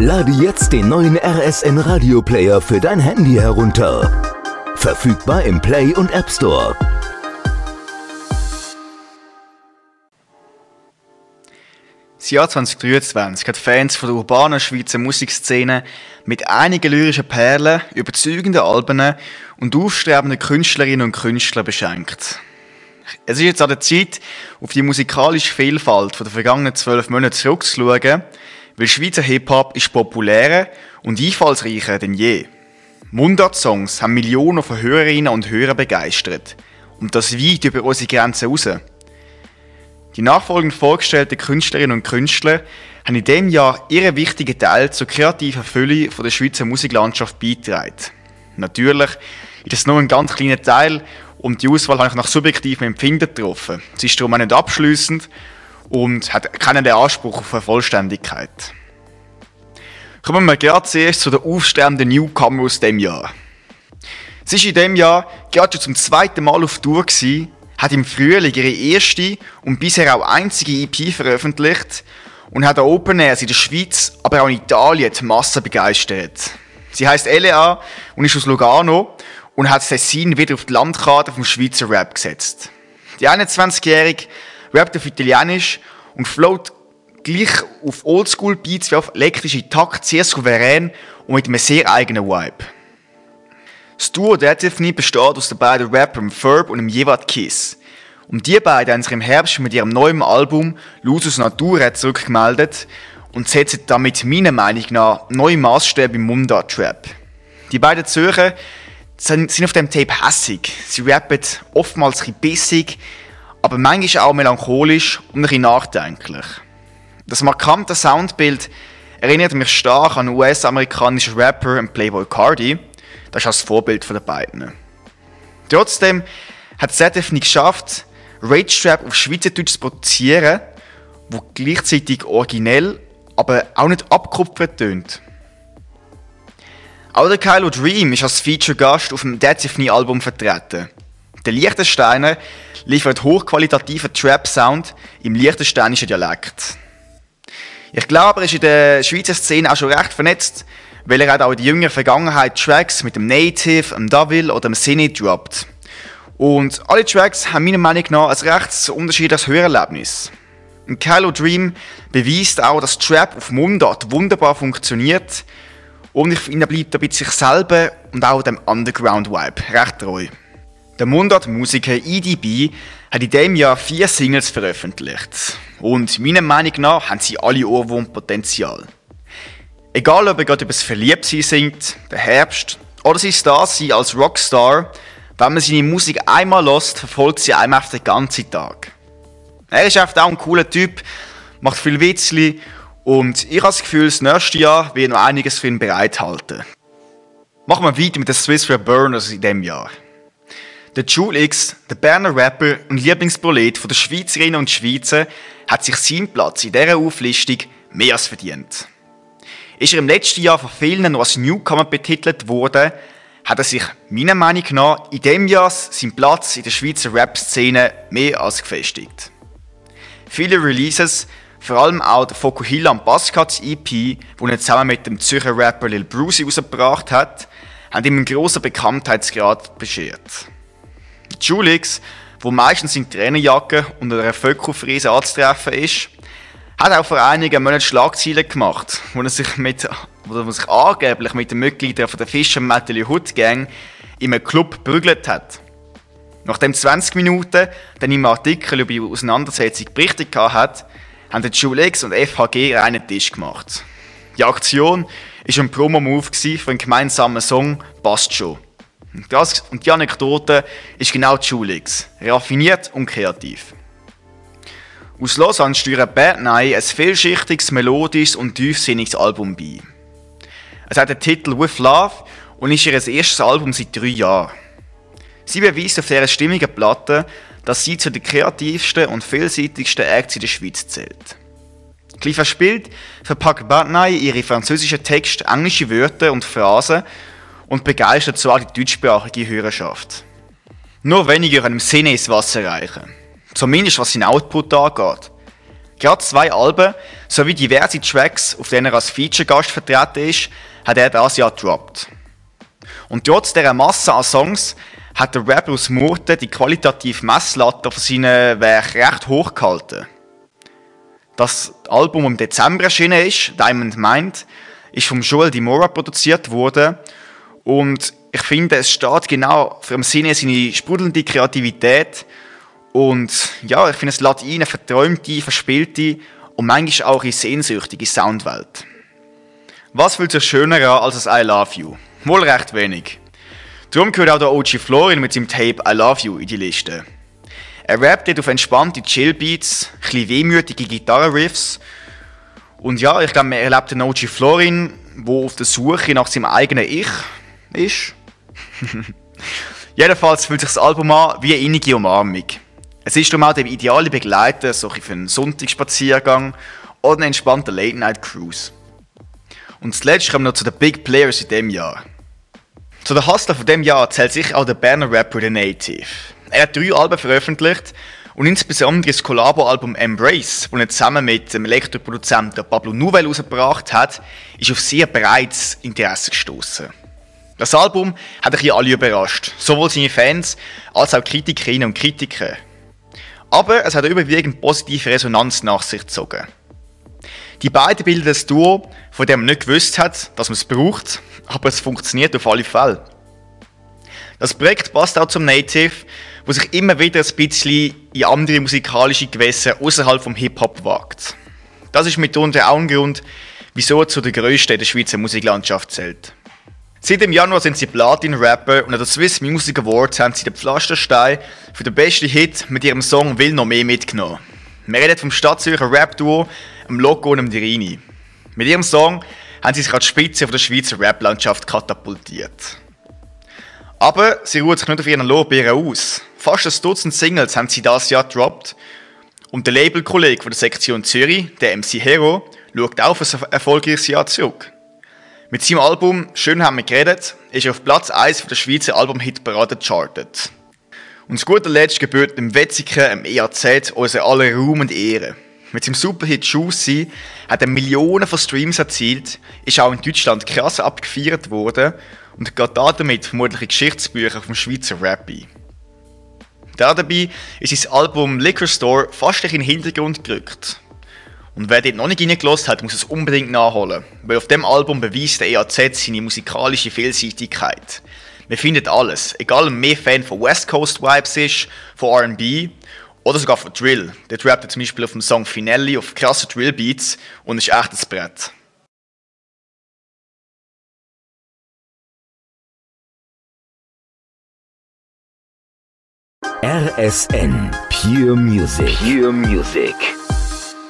Lade jetzt den neuen RSN Radio Player für dein Handy herunter. Verfügbar im Play und App Store. Das Jahr 2023 hat Fans von der urbanen Schweizer Musikszene mit einigen lyrischen Perlen, überzeugenden Alben und aufstrebenden Künstlerinnen und Künstlern beschenkt. Es ist jetzt an der Zeit, auf die musikalische Vielfalt der vergangenen zwölf Monate zurückzuschauen, weil Schweizer Hip-Hop ist populärer und einfallsreicher denn je. Mundart-Songs haben Millionen von Hörerinnen und Hörern begeistert. Und das weit über unsere Grenzen raus. Die nachfolgend vorgestellten Künstlerinnen und Künstler haben in diesem Jahr ihren wichtigen Teil zur kreativen Fülle der Schweizer Musiklandschaft beigetragen. Natürlich ist das nur ein ganz kleiner Teil und die Auswahl habe ich nach subjektivem Empfinden getroffen. Sie ist darum auch nicht abschließend und hat keinen Anspruch auf eine Vollständigkeit. Kommen wir gerade zuerst zu den aufstrebenden Newcomer aus dem Jahr. Sie war in diesem Jahr gerade schon zum zweiten Mal auf Tour, gewesen, hat im Frühling ihre erste und bisher auch einzige EP veröffentlicht und hat Open Airs in der Schweiz, aber auch in Italien die Masse begeistert. Sie heißt Elea und ist aus Lugano und hat Tessin wieder auf die Landkarte vom Schweizer Rap gesetzt. Die 21-Jährige rappt auf Italienisch und float gleich auf Oldschool-Beats wie auf elektrische Takt sehr souverän und mit einem sehr eigenen Vibe. Das Duo der Tiffany besteht aus den beiden Rappern Ferb und dem Jevat Kiss. Und die beiden haben sich im Herbst mit ihrem neuen Album Lusus Natura zurückgemeldet und setzen damit meiner Meinung nach neue Maßstäbe im Mundart-Trap. Die beiden Zürcher sind, sind auf dem Tape hässig. Sie rappen oftmals ein bisschen bissig, aber manchmal auch melancholisch und ein bisschen nachdenklich. Das markante Soundbild erinnert mich stark an US-amerikanischen Rapper und Playboy Cardi. Das ist das Vorbild der beiden. Trotzdem hat ZDF nicht geschafft, Rage Trap auf Schweizerdeutsch zu produzieren, wo gleichzeitig originell, aber auch nicht abgekupfert tönt. Auch der Kylo Dream ist als Feature-Gast auf dem Dead Album vertreten. Der Liechtensteiner liefert hochqualitativen Trap-Sound im liechtensteinischen Dialekt. Ich glaube, er ist in der Schweizer Szene auch schon recht vernetzt, weil er hat auch in der jüngeren Vergangenheit Tracks mit dem Native, dem Davil oder dem Cine droppt. Und alle Tracks haben meiner Meinung nach ein recht unterschiedliches Hörerlebnis. Und Kylo Dream beweist auch, dass Trap auf Mundart wunderbar funktioniert und ich finde, er bleibt dabei sich selber und auch dem Underground-Vibe recht treu. Der Mundart-Musiker EDB hat in diesem Jahr vier Singles veröffentlicht. Und meiner Meinung nach haben sie alle Ohrwurmpotenzial. Egal, ob er gerade über das Verliebtsein singt, den Herbst oder sein Dasein als Rockstar, wenn man seine Musik einmal lost, verfolgt sie einem auf den ganzen Tag. Er ist einfach auch ein cooler Typ, macht viel Witzli und ich habe das Gefühl, das nächste Jahr wird noch einiges für ihn bereithalten. Machen wir weiter mit den Swiss Rap Burners in diesem Jahr. Der Jule X, der Berner Rapper und Lieblingsprolet der Schweizerinnen und Schweizer, hat sich seinen Platz in dieser Auflistung mehr als verdient. Ist er im letzten Jahr von vielen noch als Newcomer betitelt worden, hat er sich meiner Meinung nach in diesem Jahr seinen Platz in der Schweizer Rap-Szene mehr als gefestigt. Viele Releases vor allem auch der Fokuhila und Baskats EP, wo er zusammen mit dem Zürcher Rapper Lil Brucey rausgebracht hat, haben ihm einen grossen Bekanntheitsgrad beschert. Julix, wo meistens in Trainerjacke unter einer Vöckelfriese anzutreffen ist, hat auch vor einigen Monaten Schlagzeilen gemacht, wo er sich, mit, wo er sich angeblich mit den Mitgliedern von der Fischer Metal Hood Gang in einem Club prügelt hat. Nachdem 20 Minuten dann im Artikel über die Auseinandersetzung berichtet hat, haben die Julex und FHG einen Tisch gemacht. Die Aktion war ein Promo-Move für einen gemeinsamen Song «Passt schon». Und, das, und die Anekdote ist genau die Julex. Raffiniert und kreativ. Aus Lausanne steuert Bad Night ein vielschichtiges, melodisches und tiefsinniges Album bei. Es hat den Titel «With Love» und ist ihr erstes Album seit drei Jahren. Sie beweist auf dieser stimmigen Platte, dass sie zu den kreativsten und vielseitigsten Acts in der Schweiz zählt. Ein verspielt verpackt Batnay ihre französischen Texte, englische Wörter und Phrasen und begeistert so die deutschsprachige Hörerschaft. Nur wenige können im Sinne ins Wasser reichen. Zumindest was seinen Output angeht. Gerade zwei Alben sowie diverse Tracks, auf denen er als Feature-Gast vertreten ist, hat er das Jahr gedroppt. Und trotz dieser Masse an Songs hat der Rapper aus Murten die qualitative Messlatte von seinen Werken recht hoch gehalten. Das Album, im Dezember erschienen ist, Diamond Mind, ist vom Joel Dimora produziert worden und ich finde, es steht genau für im Sinne seine sprudelnde Kreativität und ja, ich finde, es lädt ein eine verträumte, verspielte und manchmal auch eine sehnsüchtige Soundwelt. Was fühlt sich schöner an als ein I Love You? Wohl recht wenig. Darum gehört auch der OG Florin mit seinem Tape I Love You in die Liste. Er rappt dort auf entspannte Chillbeats, ein wehmütige Gitarrenriffs und ja, ich glaube, man erlebt den OG Florin, der auf der Suche nach seinem eigenen Ich ist. Jedenfalls fühlt sich das Album an wie eine innige Umarmung. Es ist darum auch der ideale Begleiter so für einen Sonntagsspaziergang oder einen entspannten Late-Night-Cruise. Und zuletzt kommen wir noch zu den Big Players in diesem Jahr. Zu den Hustler von diesem Jahr zählt sich auch der Berner Rapper The Native. Er hat drei Alben veröffentlicht und insbesondere das Collabo-Album Embrace, das er zusammen mit dem Elektroproduzenten Pablo Nouvel herausgebracht hat, ist auf sehr breites Interesse gestoßen. Das Album hat ein alle überrascht, sowohl seine Fans als auch Kritikerinnen und Kritiker. Aber es hat überwiegend positive Resonanz nach sich gezogen. Die beiden bilden ein Duo, von dem man nicht gewusst hat, dass man es braucht, aber es funktioniert auf alle Fälle. Das Projekt passt auch zum Native, wo sich immer wieder ein bisschen in andere musikalische Gewässer außerhalb vom Hip-Hop wagt. Das ist mitunter auch ein Grund, wieso er zu den grössten der Schweizer Musiklandschaft zählt. Seit dem Januar sind sie Platin-Rapper und an der Swiss Music Awards haben sie den Pflasterstein für den besten Hit mit ihrem Song Will noch mehr mitgenommen. Wir reden vom Stadtzürcher Rap-Duo, dem Loco und dem Dirini. Mit ihrem Song haben sie sich als Spitze der Schweizer Rap-Landschaft katapultiert. Aber sie ruhen sich nicht auf ihren Lorbeeren aus. Fast ein Dutzend Singles haben sie das Jahr gedroppt. Und der Labelkollege von der Sektion Zürich, der MC Hero, schaut auch auf ein erfolgreiches Jahr zurück. Mit seinem Album Schön haben wir geredet ist er auf Platz 1 der Schweizer Album-Hitparade chartet. Und zu guter Letzt gebührt dem Wetziger, dem EAZ, unser aller Ruhm und Ehre. Mit seinem Superhit Juicy hat er Millionen von Streams erzielt, ist auch in Deutschland krass abgefeiert worden und geht damit vermutlich in Geschichtsbücher vom Schweizer Rap ein. Dabei ist sein Album Liquor Store fast in den Hintergrund gerückt. Und wer dort noch nicht reingelassen hat, muss es unbedingt nachholen, weil auf dem Album beweist der EAZ seine musikalische Vielseitigkeit. Wir finden alles, egal ob mehr Fan von West Coast Vibes ist, von R&B oder sogar von Drill. Der rappt zum Beispiel auf dem Song Finelli auf krasse Drill-Beats und ist echt ein Brett. RSN Pure Music. Pure Music.